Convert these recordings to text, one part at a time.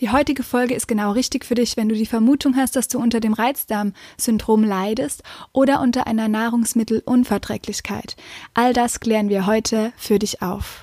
Die heutige Folge ist genau richtig für dich, wenn du die Vermutung hast, dass du unter dem Reizdarmsyndrom leidest oder unter einer Nahrungsmittelunverträglichkeit. All das klären wir heute für dich auf.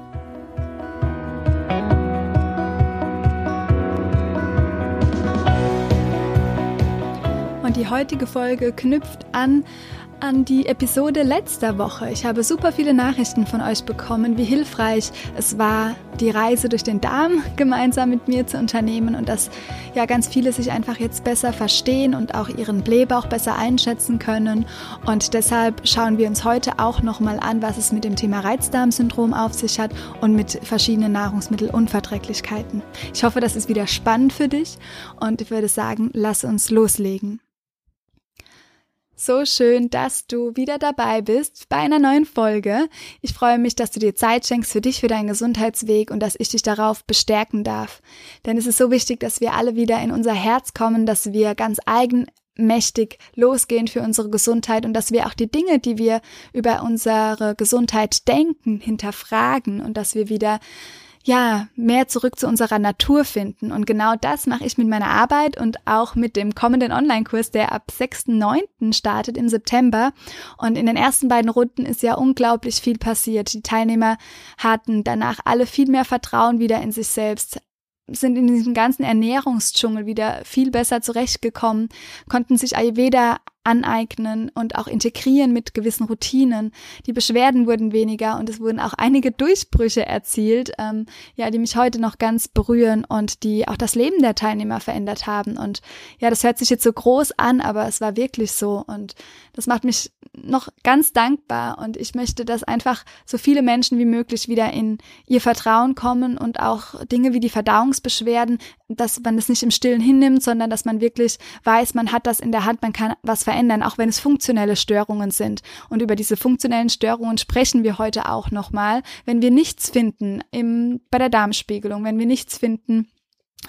Und die heutige Folge knüpft an an die Episode letzter Woche. Ich habe super viele Nachrichten von euch bekommen, wie hilfreich es war, die Reise durch den Darm gemeinsam mit mir zu unternehmen und dass ja ganz viele sich einfach jetzt besser verstehen und auch ihren Blähbauch besser einschätzen können. Und deshalb schauen wir uns heute auch nochmal an, was es mit dem Thema Reizdarmsyndrom auf sich hat und mit verschiedenen Nahrungsmittelunverträglichkeiten. Ich hoffe, das ist wieder spannend für dich und ich würde sagen, lass uns loslegen. So schön, dass du wieder dabei bist bei einer neuen Folge. Ich freue mich, dass du dir Zeit schenkst für dich, für deinen Gesundheitsweg und dass ich dich darauf bestärken darf. Denn es ist so wichtig, dass wir alle wieder in unser Herz kommen, dass wir ganz eigenmächtig losgehen für unsere Gesundheit und dass wir auch die Dinge, die wir über unsere Gesundheit denken, hinterfragen und dass wir wieder ja, mehr zurück zu unserer Natur finden. Und genau das mache ich mit meiner Arbeit und auch mit dem kommenden Online-Kurs, der ab 6.9. startet im September. Und in den ersten beiden Runden ist ja unglaublich viel passiert. Die Teilnehmer hatten danach alle viel mehr Vertrauen wieder in sich selbst, sind in diesem ganzen Ernährungsdschungel wieder viel besser zurechtgekommen, konnten sich Ayurveda aneignen und auch integrieren mit gewissen Routinen. Die Beschwerden wurden weniger und es wurden auch einige Durchbrüche erzielt, ähm, ja, die mich heute noch ganz berühren und die auch das Leben der Teilnehmer verändert haben. Und ja, das hört sich jetzt so groß an, aber es war wirklich so und das macht mich noch ganz dankbar und ich möchte, dass einfach so viele Menschen wie möglich wieder in ihr Vertrauen kommen und auch Dinge wie die Verdauungsbeschwerden, dass man das nicht im Stillen hinnimmt, sondern dass man wirklich weiß, man hat das in der Hand, man kann was verändern, auch wenn es funktionelle Störungen sind. Und über diese funktionellen Störungen sprechen wir heute auch nochmal. Wenn wir nichts finden im, bei der Darmspiegelung, wenn wir nichts finden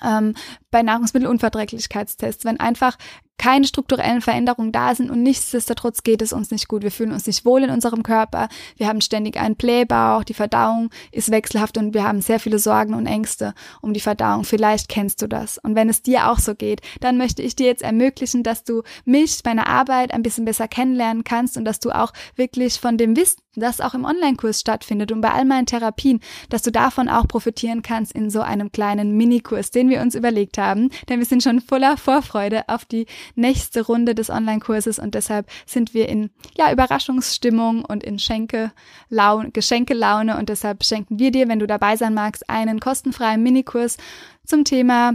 ähm, bei Nahrungsmittelunverträglichkeitstests, wenn einfach keine strukturellen Veränderungen da sind und nichtsdestotrotz geht es uns nicht gut. Wir fühlen uns nicht wohl in unserem Körper. Wir haben ständig einen Blähbauch, die Verdauung ist wechselhaft und wir haben sehr viele Sorgen und Ängste um die Verdauung. Vielleicht kennst du das. Und wenn es dir auch so geht, dann möchte ich dir jetzt ermöglichen, dass du mich, meine Arbeit ein bisschen besser kennenlernen kannst und dass du auch wirklich von dem Wissen, das auch im Online-Kurs stattfindet und bei all meinen Therapien, dass du davon auch profitieren kannst in so einem kleinen Minikurs, den wir uns überlegt haben. Denn wir sind schon voller Vorfreude auf die nächste Runde des Online-Kurses und deshalb sind wir in ja Überraschungsstimmung und in Schenke Laune, Geschenkelaune und deshalb schenken wir dir, wenn du dabei sein magst, einen kostenfreien Minikurs zum Thema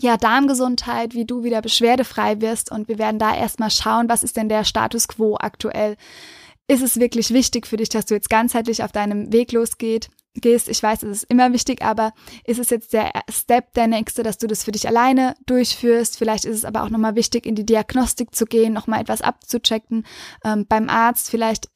ja, Darmgesundheit, wie du wieder beschwerdefrei wirst und wir werden da erstmal schauen, was ist denn der Status quo aktuell. Ist es wirklich wichtig für dich, dass du jetzt ganzheitlich auf deinem Weg losgeht, gehst. Ich weiß, es ist immer wichtig, aber ist es jetzt der Step, der nächste, dass du das für dich alleine durchführst? Vielleicht ist es aber auch nochmal wichtig, in die Diagnostik zu gehen, nochmal etwas abzuchecken ähm, beim Arzt. Vielleicht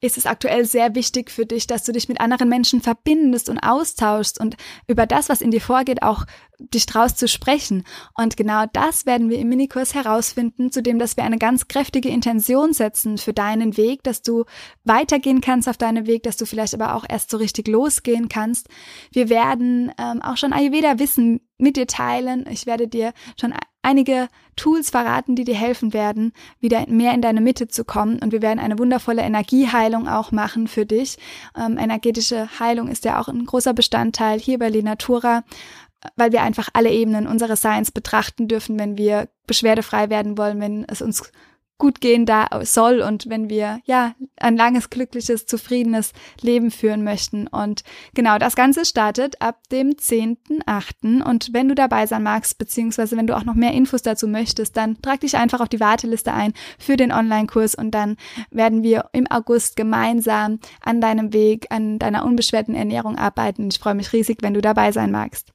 ist es aktuell sehr wichtig für dich, dass du dich mit anderen Menschen verbindest und austauschst und über das, was in dir vorgeht, auch dich draus zu sprechen. Und genau das werden wir im Minikurs herausfinden, zudem, dass wir eine ganz kräftige Intention setzen für deinen Weg, dass du weitergehen kannst auf deinem Weg, dass du vielleicht aber auch erst so richtig losgehen kannst. Wir werden ähm, auch schon Ayurveda-Wissen mit dir teilen. Ich werde dir schon einige Tools verraten, die dir helfen werden, wieder mehr in deine Mitte zu kommen. Und wir werden eine wundervolle Energieheilung auch machen für dich. Ähm, energetische Heilung ist ja auch ein großer Bestandteil hier bei Lenatura, weil wir einfach alle Ebenen unseres Seins betrachten dürfen, wenn wir beschwerdefrei werden wollen, wenn es uns gut gehen da soll und wenn wir ja ein langes, glückliches, zufriedenes Leben führen möchten. Und genau das Ganze startet ab dem 10.8. Und wenn du dabei sein magst, beziehungsweise wenn du auch noch mehr Infos dazu möchtest, dann trag dich einfach auf die Warteliste ein für den Online-Kurs und dann werden wir im August gemeinsam an deinem Weg, an deiner unbeschwerten Ernährung arbeiten. Ich freue mich riesig, wenn du dabei sein magst.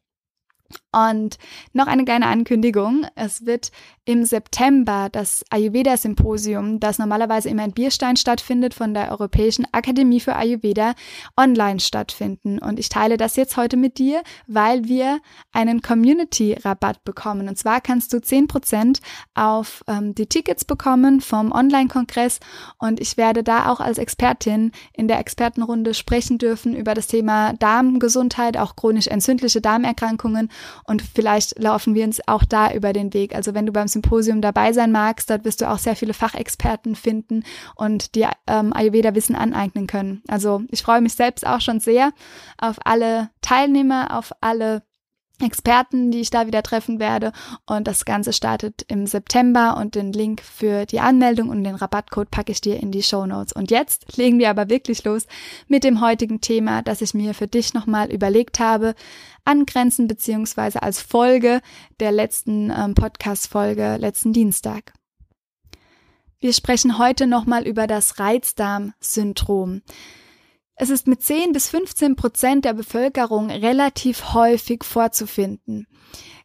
Und noch eine kleine Ankündigung. Es wird im September das Ayurveda-Symposium, das normalerweise immer in Bierstein stattfindet, von der Europäischen Akademie für Ayurveda, online stattfinden. Und ich teile das jetzt heute mit dir, weil wir einen Community-Rabatt bekommen. Und zwar kannst du 10% auf ähm, die Tickets bekommen vom Online-Kongress. Und ich werde da auch als Expertin in der Expertenrunde sprechen dürfen über das Thema Darmgesundheit, auch chronisch entzündliche Darmerkrankungen und vielleicht laufen wir uns auch da über den Weg. Also wenn du beim Symposium dabei sein magst, dort wirst du auch sehr viele Fachexperten finden und dir ähm, Ayurveda-Wissen aneignen können. Also ich freue mich selbst auch schon sehr auf alle Teilnehmer, auf alle Experten, die ich da wieder treffen werde. Und das Ganze startet im September und den Link für die Anmeldung und den Rabattcode packe ich dir in die Show Notes. Und jetzt legen wir aber wirklich los mit dem heutigen Thema, das ich mir für dich nochmal überlegt habe, angrenzen beziehungsweise als Folge der letzten ähm, Podcast-Folge letzten Dienstag. Wir sprechen heute nochmal über das Reizdarm-Syndrom. Es ist mit 10 bis 15 Prozent der Bevölkerung relativ häufig vorzufinden.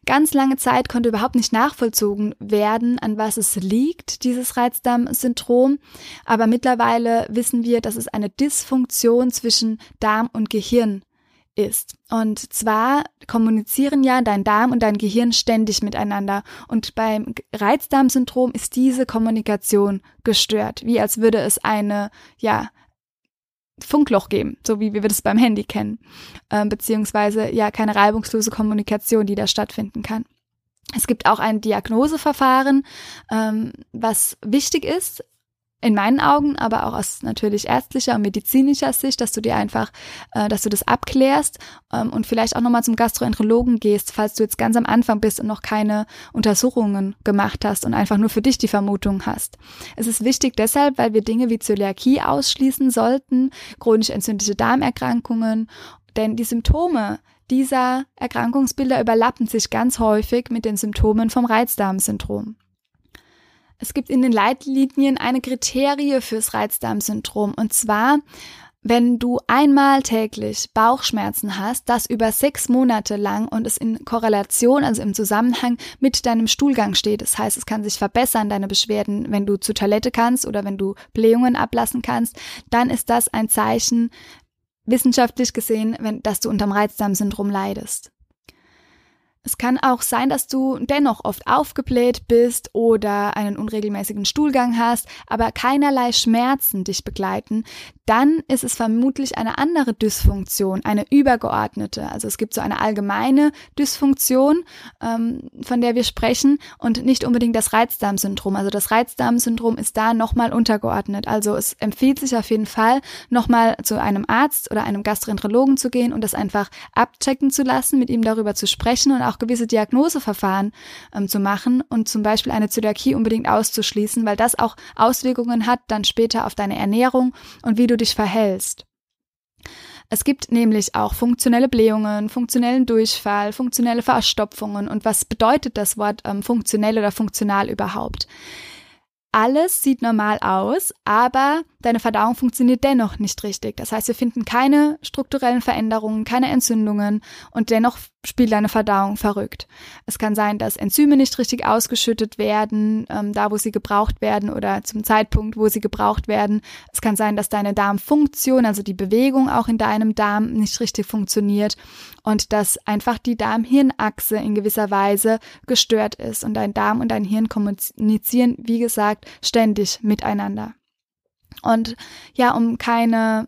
Ganz lange Zeit konnte überhaupt nicht nachvollzogen werden, an was es liegt, dieses Reizdarmsyndrom. Aber mittlerweile wissen wir, dass es eine Dysfunktion zwischen Darm und Gehirn ist. Und zwar kommunizieren ja dein Darm und dein Gehirn ständig miteinander. Und beim Reizdarmsyndrom ist diese Kommunikation gestört, wie als würde es eine, ja, Funkloch geben, so wie wir das beim Handy kennen, äh, beziehungsweise ja keine reibungslose Kommunikation, die da stattfinden kann. Es gibt auch ein Diagnoseverfahren, ähm, was wichtig ist, in meinen Augen, aber auch aus natürlich ärztlicher und medizinischer Sicht, dass du dir einfach, äh, dass du das abklärst ähm, und vielleicht auch nochmal zum Gastroenterologen gehst, falls du jetzt ganz am Anfang bist und noch keine Untersuchungen gemacht hast und einfach nur für dich die Vermutung hast. Es ist wichtig deshalb, weil wir Dinge wie Zöliakie ausschließen sollten, chronisch entzündliche Darmerkrankungen, denn die Symptome dieser Erkrankungsbilder überlappen sich ganz häufig mit den Symptomen vom Reizdarmsyndrom. Es gibt in den Leitlinien eine Kriterie fürs Reizdarmsyndrom und zwar wenn du einmal täglich Bauchschmerzen hast, das über sechs Monate lang und es in Korrelation, also im Zusammenhang mit deinem Stuhlgang steht. Das heißt, es kann sich verbessern, deine Beschwerden, wenn du zur Toilette kannst oder wenn du Blähungen ablassen kannst, dann ist das ein Zeichen, wissenschaftlich gesehen, wenn, dass du unterm Reizdarmsyndrom leidest. Es kann auch sein, dass du dennoch oft aufgebläht bist oder einen unregelmäßigen Stuhlgang hast, aber keinerlei Schmerzen dich begleiten, dann ist es vermutlich eine andere Dysfunktion, eine übergeordnete. Also es gibt so eine allgemeine Dysfunktion, ähm, von der wir sprechen und nicht unbedingt das Reizdarmsyndrom. Also das Reizdarmsyndrom ist da nochmal untergeordnet. Also es empfiehlt sich auf jeden Fall, nochmal zu einem Arzt oder einem Gastroenterologen zu gehen und das einfach abchecken zu lassen, mit ihm darüber zu sprechen und auch gewisse Diagnoseverfahren ähm, zu machen und zum Beispiel eine Zöliakie unbedingt auszuschließen, weil das auch Auswirkungen hat dann später auf deine Ernährung und wie du dich verhältst. Es gibt nämlich auch funktionelle Blähungen, funktionellen Durchfall, funktionelle Verstopfungen. Und was bedeutet das Wort ähm, funktionell oder funktional überhaupt? Alles sieht normal aus, aber deine Verdauung funktioniert dennoch nicht richtig. Das heißt, wir finden keine strukturellen Veränderungen, keine Entzündungen und dennoch spielt deine Verdauung verrückt. Es kann sein, dass Enzyme nicht richtig ausgeschüttet werden, ähm, da wo sie gebraucht werden oder zum Zeitpunkt, wo sie gebraucht werden. Es kann sein, dass deine Darmfunktion, also die Bewegung auch in deinem Darm nicht richtig funktioniert und dass einfach die Darm-Hirn-Achse in gewisser Weise gestört ist und dein Darm und dein Hirn kommunizieren, wie gesagt, ständig miteinander. Und ja, um keine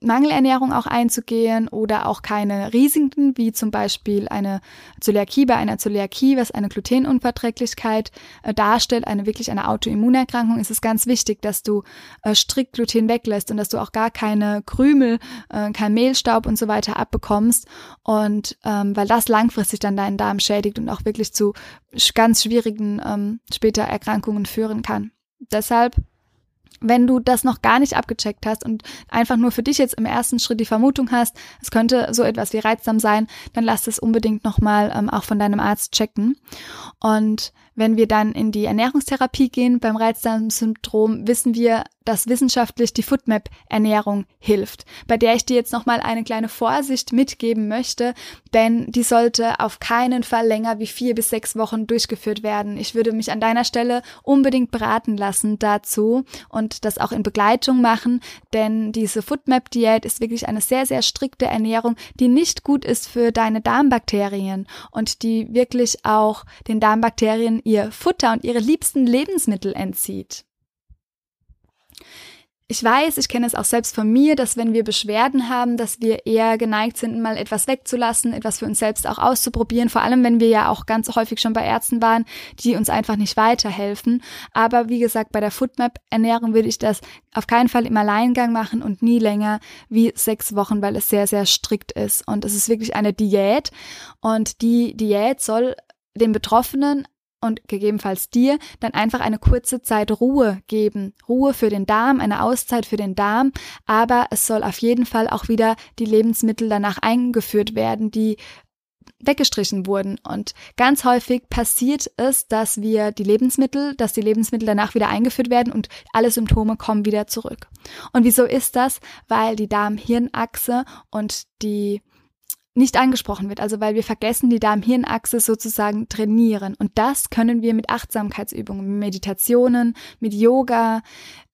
Mangelernährung auch einzugehen oder auch keine Risiken, wie zum Beispiel eine Zöliakie bei einer Zöliakie, was eine Glutenunverträglichkeit äh, darstellt, eine wirklich eine Autoimmunerkrankung, ist es ganz wichtig, dass du äh, strikt Gluten weglässt und dass du auch gar keine Krümel, äh, kein Mehlstaub und so weiter abbekommst und ähm, weil das langfristig dann deinen Darm schädigt und auch wirklich zu ganz schwierigen ähm, später Erkrankungen führen kann. Deshalb wenn du das noch gar nicht abgecheckt hast und einfach nur für dich jetzt im ersten Schritt die Vermutung hast, es könnte so etwas wie reizsam sein, dann lass es unbedingt nochmal ähm, auch von deinem Arzt checken. Und Wenn wir dann in die Ernährungstherapie gehen beim Reizdarmsyndrom, wissen wir, dass wissenschaftlich die Foodmap-Ernährung hilft, bei der ich dir jetzt nochmal eine kleine Vorsicht mitgeben möchte, denn die sollte auf keinen Fall länger wie vier bis sechs Wochen durchgeführt werden. Ich würde mich an deiner Stelle unbedingt beraten lassen dazu und das auch in Begleitung machen, denn diese Foodmap-Diät ist wirklich eine sehr, sehr strikte Ernährung, die nicht gut ist für deine Darmbakterien und die wirklich auch den Darmbakterien ihr Futter und ihre liebsten Lebensmittel entzieht. Ich weiß, ich kenne es auch selbst von mir, dass wenn wir Beschwerden haben, dass wir eher geneigt sind, mal etwas wegzulassen, etwas für uns selbst auch auszuprobieren, vor allem wenn wir ja auch ganz häufig schon bei Ärzten waren, die uns einfach nicht weiterhelfen. Aber wie gesagt, bei der Foodmap-Ernährung würde ich das auf keinen Fall im Alleingang machen und nie länger wie sechs Wochen, weil es sehr, sehr strikt ist. Und es ist wirklich eine Diät. Und die Diät soll den Betroffenen und gegebenenfalls dir dann einfach eine kurze Zeit Ruhe geben. Ruhe für den Darm, eine Auszeit für den Darm, aber es soll auf jeden Fall auch wieder die Lebensmittel danach eingeführt werden, die weggestrichen wurden. Und ganz häufig passiert es, dass wir die Lebensmittel, dass die Lebensmittel danach wieder eingeführt werden und alle Symptome kommen wieder zurück. Und wieso ist das? Weil die Darm-Hirn-Achse und die nicht angesprochen wird, also weil wir vergessen, die Darm-Hirn-Achse sozusagen trainieren. Und das können wir mit Achtsamkeitsübungen, mit Meditationen, mit Yoga,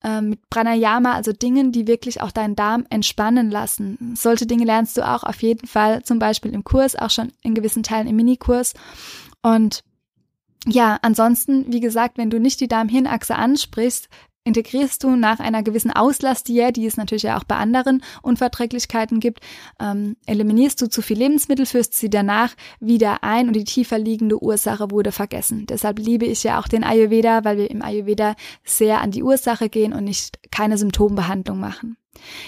äh, mit Pranayama, also Dingen, die wirklich auch deinen Darm entspannen lassen. Solche Dinge lernst du auch auf jeden Fall, zum Beispiel im Kurs, auch schon in gewissen Teilen im Minikurs. Und ja, ansonsten, wie gesagt, wenn du nicht die Darm-Hirn-Achse ansprichst, integrierst du nach einer gewissen Auslastdiät, die es natürlich ja auch bei anderen Unverträglichkeiten gibt, ähm, eliminierst du zu viel Lebensmittel, führst sie danach wieder ein und die tiefer liegende Ursache wurde vergessen. Deshalb liebe ich ja auch den Ayurveda, weil wir im Ayurveda sehr an die Ursache gehen und nicht keine Symptombehandlung machen.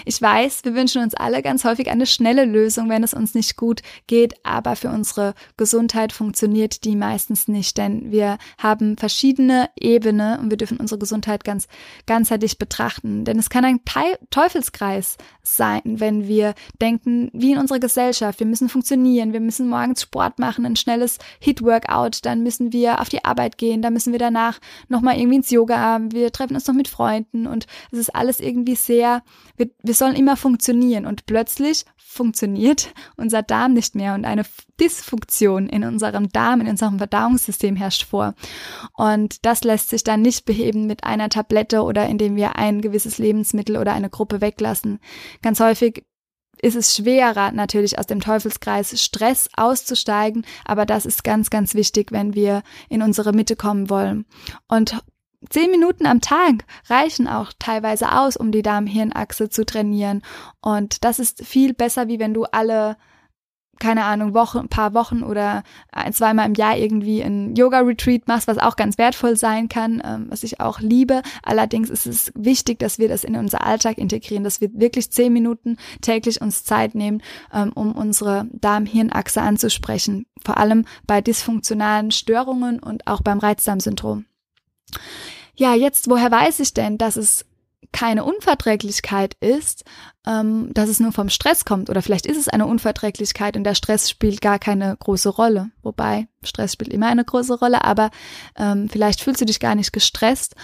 Ich weiß, wir wünschen uns alle ganz häufig eine schnelle Lösung, wenn es uns nicht gut geht, aber für unsere Gesundheit funktioniert die meistens nicht, denn wir haben verschiedene Ebenen und wir dürfen unsere Gesundheit ganz ganzheitlich betrachten, denn es kann ein Teufelskreis sein, wenn wir denken, wie in unserer Gesellschaft, wir müssen funktionieren, wir müssen morgens Sport machen, ein schnelles Hit-Workout, dann müssen wir auf die Arbeit gehen, dann müssen wir danach nochmal irgendwie ins Yoga, wir treffen uns noch mit Freunden und es ist alles irgendwie sehr wir, wir sollen immer funktionieren und plötzlich funktioniert unser Darm nicht mehr und eine Dysfunktion in unserem Darm, in unserem Verdauungssystem herrscht vor. Und das lässt sich dann nicht beheben mit einer Tablette oder indem wir ein gewisses Lebensmittel oder eine Gruppe weglassen. Ganz häufig ist es schwerer, natürlich aus dem Teufelskreis Stress auszusteigen, aber das ist ganz, ganz wichtig, wenn wir in unsere Mitte kommen wollen. Und Zehn Minuten am Tag reichen auch teilweise aus, um die Darm-Hirn-Achse zu trainieren. Und das ist viel besser, wie wenn du alle, keine Ahnung, Wochen, ein paar Wochen oder ein, zweimal im Jahr irgendwie ein Yoga-Retreat machst, was auch ganz wertvoll sein kann, ähm, was ich auch liebe. Allerdings ist es wichtig, dass wir das in unser Alltag integrieren, dass wir wirklich zehn Minuten täglich uns Zeit nehmen, ähm, um unsere Darm-Hirn-Achse anzusprechen. Vor allem bei dysfunktionalen Störungen und auch beim Reizdarmsyndrom ja, jetzt, woher weiß ich denn, dass es keine Unverträglichkeit ist, ähm, dass es nur vom Stress kommt. Oder vielleicht ist es eine Unverträglichkeit und der Stress spielt gar keine große Rolle. Wobei, Stress spielt immer eine große Rolle, aber ähm, vielleicht fühlst du dich gar nicht gestresst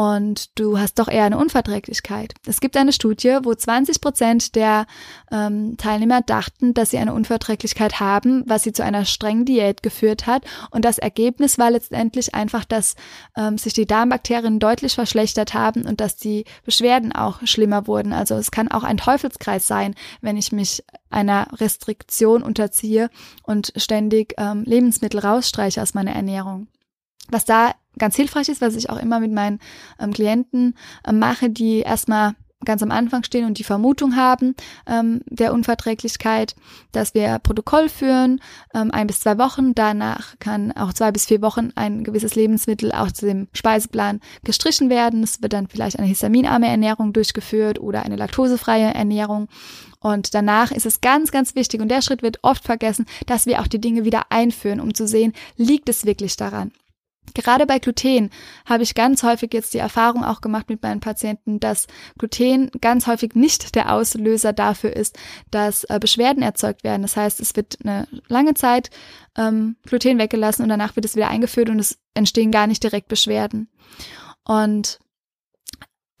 und du hast doch eher eine Unverträglichkeit. Es gibt eine Studie, wo 20 Prozent der ähm, Teilnehmer dachten, dass sie eine Unverträglichkeit haben, was sie zu einer strengen Diät geführt hat. Und das Ergebnis war letztendlich einfach, dass ähm, sich die Darmbakterien deutlich verschlechtert haben und dass die Beschwerden auch schlimmer wurden. Also es kann auch ein Teufelskreis sein, wenn ich mich einer Restriktion unterziehe und ständig ähm, Lebensmittel rausstreiche aus meiner Ernährung. Was da ganz hilfreich ist, was ich auch immer mit meinen ähm, Klienten ähm, mache, die erstmal ganz am Anfang stehen und die Vermutung haben ähm, der Unverträglichkeit, dass wir Protokoll führen, ähm, ein bis zwei Wochen. Danach kann auch zwei bis vier Wochen ein gewisses Lebensmittel aus dem Speiseplan gestrichen werden. Es wird dann vielleicht eine histaminarme Ernährung durchgeführt oder eine laktosefreie Ernährung. Und danach ist es ganz, ganz wichtig, und der Schritt wird oft vergessen, dass wir auch die Dinge wieder einführen, um zu sehen, liegt es wirklich daran. Gerade bei Gluten habe ich ganz häufig jetzt die Erfahrung auch gemacht mit meinen Patienten, dass Gluten ganz häufig nicht der Auslöser dafür ist, dass äh, Beschwerden erzeugt werden. Das heißt, es wird eine lange Zeit ähm, Gluten weggelassen und danach wird es wieder eingeführt und es entstehen gar nicht direkt Beschwerden. Und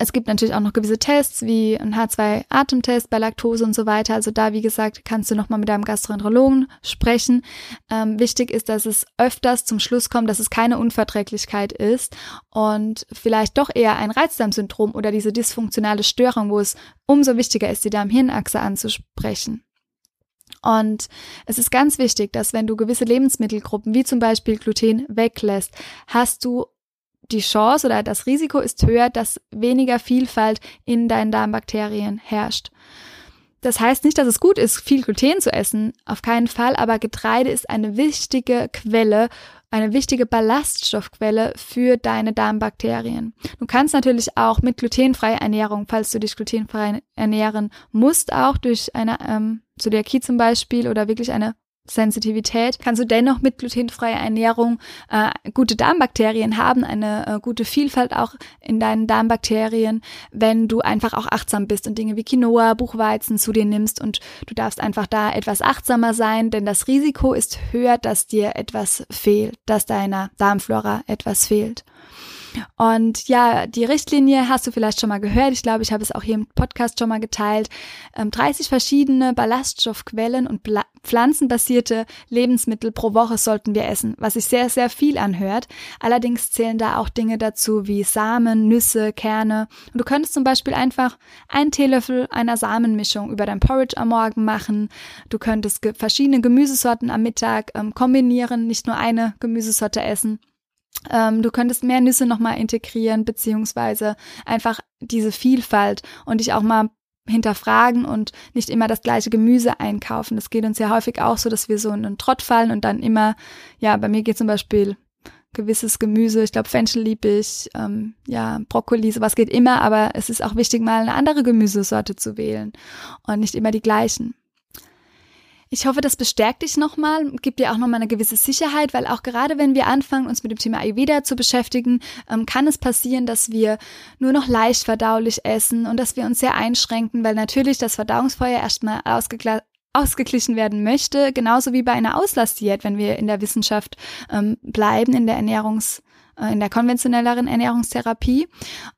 es gibt natürlich auch noch gewisse Tests wie ein H2-Atemtest bei Laktose und so weiter. Also da, wie gesagt, kannst du nochmal mit deinem Gastroenterologen sprechen. Ähm, wichtig ist, dass es öfters zum Schluss kommt, dass es keine Unverträglichkeit ist und vielleicht doch eher ein Reizdarmsyndrom oder diese dysfunktionale Störung, wo es umso wichtiger ist, die Darm-Hirn-Achse anzusprechen. Und es ist ganz wichtig, dass wenn du gewisse Lebensmittelgruppen wie zum Beispiel Gluten weglässt, hast du die Chance oder das Risiko ist höher, dass weniger Vielfalt in deinen Darmbakterien herrscht. Das heißt nicht, dass es gut ist, viel Gluten zu essen, auf keinen Fall, aber Getreide ist eine wichtige Quelle, eine wichtige Ballaststoffquelle für deine Darmbakterien. Du kannst natürlich auch mit glutenfreier Ernährung, falls du dich glutenfrei ernähren musst, auch durch eine ähm, Zöliakie zum Beispiel oder wirklich eine Sensitivität, kannst du dennoch mit glutenfreier Ernährung äh, gute Darmbakterien haben, eine äh, gute Vielfalt auch in deinen Darmbakterien, wenn du einfach auch achtsam bist und Dinge wie Quinoa, Buchweizen zu dir nimmst und du darfst einfach da etwas achtsamer sein, denn das Risiko ist höher, dass dir etwas fehlt, dass deiner Darmflora etwas fehlt. Und ja, die Richtlinie hast du vielleicht schon mal gehört. Ich glaube, ich habe es auch hier im Podcast schon mal geteilt. 30 ähm, verschiedene Ballaststoffquellen und pflanzenbasierte Lebensmittel pro Woche sollten wir essen, was sich sehr, sehr viel anhört. Allerdings zählen da auch Dinge dazu wie Samen, Nüsse, Kerne. Und du könntest zum Beispiel einfach einen Teelöffel einer Samenmischung über dein Porridge am Morgen machen. Du könntest verschiedene Gemüsesorten am Mittag ähm, kombinieren, nicht nur eine Gemüsesorte essen. Ähm, du könntest mehr Nüsse nochmal integrieren, beziehungsweise einfach diese Vielfalt und dich auch mal hinterfragen und nicht immer das gleiche Gemüse einkaufen. Das geht uns ja häufig auch so, dass wir so in einen Trott fallen und dann immer, ja, bei mir geht zum Beispiel gewisses Gemüse, ich glaube Fenchel liebe ich, ähm, ja, Brokkoli, sowas geht immer, aber es ist auch wichtig, mal eine andere Gemüsesorte zu wählen und nicht immer die gleichen. Ich hoffe, das bestärkt dich nochmal, gibt dir auch nochmal eine gewisse Sicherheit, weil auch gerade wenn wir anfangen, uns mit dem Thema Ayurveda zu beschäftigen, ähm, kann es passieren, dass wir nur noch leicht verdaulich essen und dass wir uns sehr einschränken, weil natürlich das Verdauungsfeuer erstmal ausgeglichen werden möchte, genauso wie bei einer Auslastdiät, wenn wir in der Wissenschaft ähm, bleiben, in der Ernährungs- äh, in der konventionelleren Ernährungstherapie.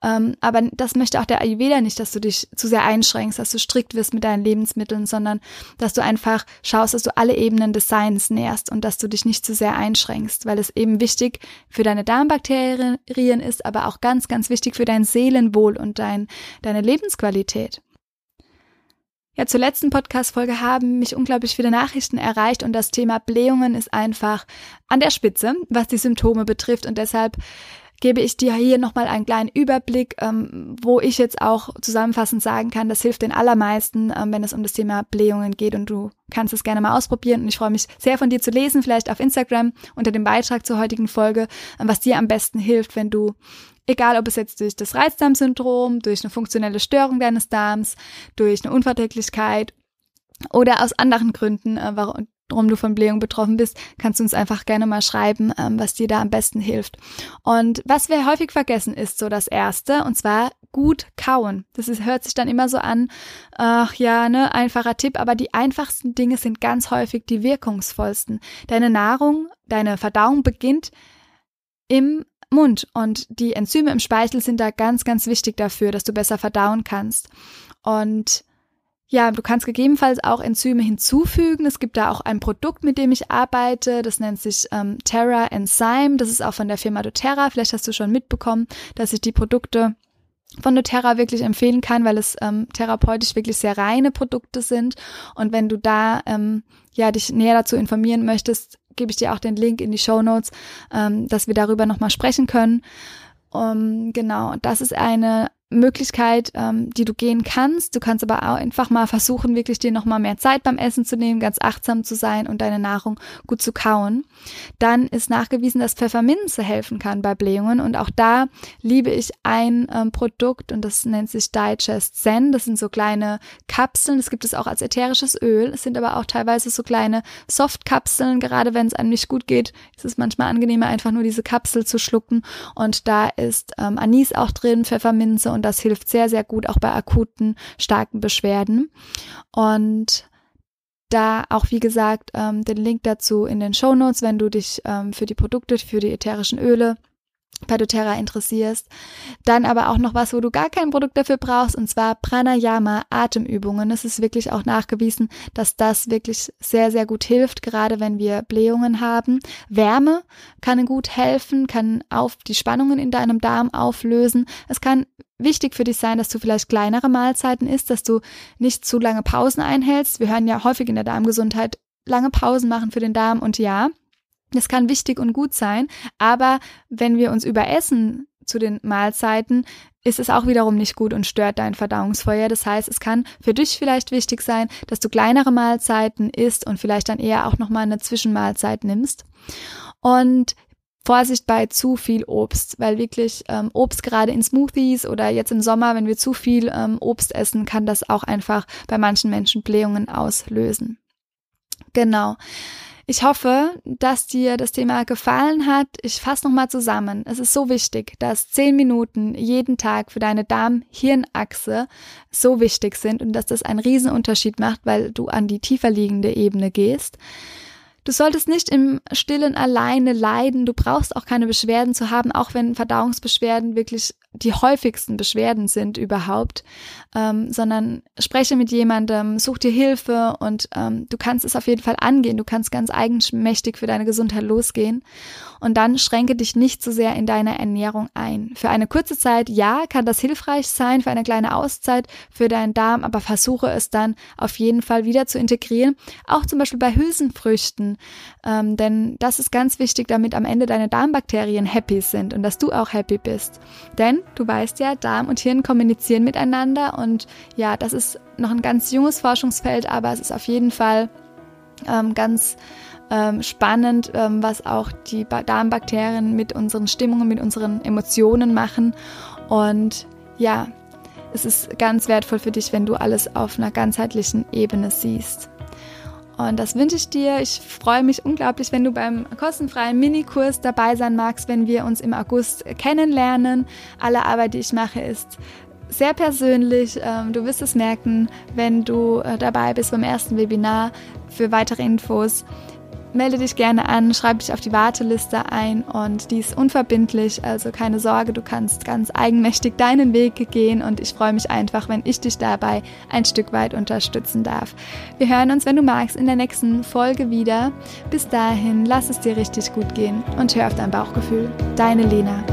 Ähm, aber das möchte auch der Ayurveda nicht, dass du dich zu sehr einschränkst, dass du strikt wirst mit deinen Lebensmitteln, sondern dass du einfach schaust, dass du alle Ebenen des Seins nährst und dass du dich nicht zu sehr einschränkst, weil es eben wichtig für deine Darmbakterien ist, aber auch ganz, ganz wichtig für dein Seelenwohl und dein, deine Lebensqualität. Ja, zur letzten Podcast-Folge haben mich unglaublich viele Nachrichten erreicht und das Thema Blähungen ist einfach an der Spitze, was die Symptome betrifft. Und deshalb gebe ich dir hier nochmal einen kleinen Überblick, ähm, wo ich jetzt auch zusammenfassend sagen kann, das hilft den allermeisten, ähm, wenn es um das Thema Blähungen geht. Und du kannst es gerne mal ausprobieren. Und ich freue mich sehr von dir zu lesen, vielleicht auf Instagram unter dem Beitrag zur heutigen Folge, ähm, was dir am besten hilft, wenn du Egal, ob es jetzt durch das Reizdarmsyndrom, durch eine funktionelle Störung deines Darms, durch eine Unverträglichkeit oder aus anderen Gründen, äh, warum du von Blähung betroffen bist, kannst du uns einfach gerne mal schreiben, ähm, was dir da am besten hilft. Und was wir häufig vergessen, ist so das Erste, und zwar gut kauen. Das ist, hört sich dann immer so an, ach ja, ne, einfacher Tipp, aber die einfachsten Dinge sind ganz häufig die wirkungsvollsten. Deine Nahrung, deine Verdauung beginnt im Mund und die Enzyme im Speichel sind da ganz, ganz wichtig dafür, dass du besser verdauen kannst. Und ja, du kannst gegebenenfalls auch Enzyme hinzufügen. Es gibt da auch ein Produkt, mit dem ich arbeite. Das nennt sich ähm, Terra Enzyme. Das ist auch von der Firma doTERRA. Vielleicht hast du schon mitbekommen, dass ich die Produkte von doTERRA wirklich empfehlen kann, weil es ähm, therapeutisch wirklich sehr reine Produkte sind. Und wenn du da ähm, ja dich näher dazu informieren möchtest, gebe ich dir auch den Link in die Show Notes, ähm, dass wir darüber nochmal sprechen können. Um, genau, das ist eine Möglichkeit, ähm, die du gehen kannst. Du kannst aber auch einfach mal versuchen, wirklich dir nochmal mehr Zeit beim Essen zu nehmen, ganz achtsam zu sein und deine Nahrung gut zu kauen. Dann ist nachgewiesen, dass Pfefferminze helfen kann bei Blähungen und auch da liebe ich ein ähm, Produkt und das nennt sich Digest Zen. Das sind so kleine Kapseln. Das gibt es auch als ätherisches Öl. Es sind aber auch teilweise so kleine Softkapseln. Gerade wenn es einem nicht gut geht, ist es manchmal angenehmer, einfach nur diese Kapsel zu schlucken. Und da ist ähm, Anis auch drin, Pfefferminze und das hilft sehr, sehr gut auch bei akuten, starken Beschwerden. Und da auch, wie gesagt, ähm, den Link dazu in den Show Notes, wenn du dich ähm, für die Produkte, für die ätherischen Öle bei doTERRA interessierst. Dann aber auch noch was, wo du gar kein Produkt dafür brauchst, und zwar Pranayama, Atemübungen. Es ist wirklich auch nachgewiesen, dass das wirklich sehr, sehr gut hilft, gerade wenn wir Blähungen haben. Wärme kann gut helfen, kann auf die Spannungen in deinem Darm auflösen. Es kann wichtig für dich sein, dass du vielleicht kleinere Mahlzeiten isst, dass du nicht zu lange Pausen einhältst. Wir hören ja häufig in der Darmgesundheit lange Pausen machen für den Darm und ja, das kann wichtig und gut sein, aber wenn wir uns überessen zu den Mahlzeiten, ist es auch wiederum nicht gut und stört dein Verdauungsfeuer. Das heißt, es kann für dich vielleicht wichtig sein, dass du kleinere Mahlzeiten isst und vielleicht dann eher auch nochmal eine Zwischenmahlzeit nimmst. Und Vorsicht bei zu viel Obst, weil wirklich ähm, Obst gerade in Smoothies oder jetzt im Sommer, wenn wir zu viel ähm, Obst essen, kann das auch einfach bei manchen Menschen Blähungen auslösen. Genau. Ich hoffe, dass dir das Thema gefallen hat. Ich fasse nochmal zusammen. Es ist so wichtig, dass zehn Minuten jeden Tag für deine Darm-Hirn-Achse so wichtig sind und dass das einen Riesenunterschied macht, weil du an die tiefer liegende Ebene gehst. Du solltest nicht im Stillen alleine leiden. Du brauchst auch keine Beschwerden zu haben, auch wenn Verdauungsbeschwerden wirklich die häufigsten Beschwerden sind überhaupt, ähm, sondern spreche mit jemandem, such dir Hilfe und ähm, du kannst es auf jeden Fall angehen. Du kannst ganz eigenmächtig für deine Gesundheit losgehen und dann schränke dich nicht zu so sehr in deiner Ernährung ein. Für eine kurze Zeit, ja, kann das hilfreich sein, für eine kleine Auszeit für deinen Darm, aber versuche es dann auf jeden Fall wieder zu integrieren, auch zum Beispiel bei Hülsenfrüchten, ähm, denn das ist ganz wichtig, damit am Ende deine Darmbakterien happy sind und dass du auch happy bist. Denn du weißt ja, Darm und Hirn kommunizieren miteinander und ja, das ist noch ein ganz junges Forschungsfeld, aber es ist auf jeden Fall ähm, ganz ähm, spannend, ähm, was auch die Darmbakterien mit unseren Stimmungen, mit unseren Emotionen machen. Und ja, es ist ganz wertvoll für dich, wenn du alles auf einer ganzheitlichen Ebene siehst. Und das wünsche ich dir. Ich freue mich unglaublich, wenn du beim kostenfreien Minikurs dabei sein magst, wenn wir uns im August kennenlernen. Alle Arbeit, die ich mache, ist sehr persönlich. Ähm, du wirst es merken, wenn du äh, dabei bist beim ersten Webinar. Für weitere Infos melde dich gerne an, schreib dich auf die Warteliste ein und die ist unverbindlich, also keine Sorge, du kannst ganz eigenmächtig deinen Weg gehen und ich freue mich einfach, wenn ich dich dabei ein Stück weit unterstützen darf. Wir hören uns, wenn du magst, in der nächsten Folge wieder. Bis dahin, lass es dir richtig gut gehen und hör auf dein Bauchgefühl. Deine Lena.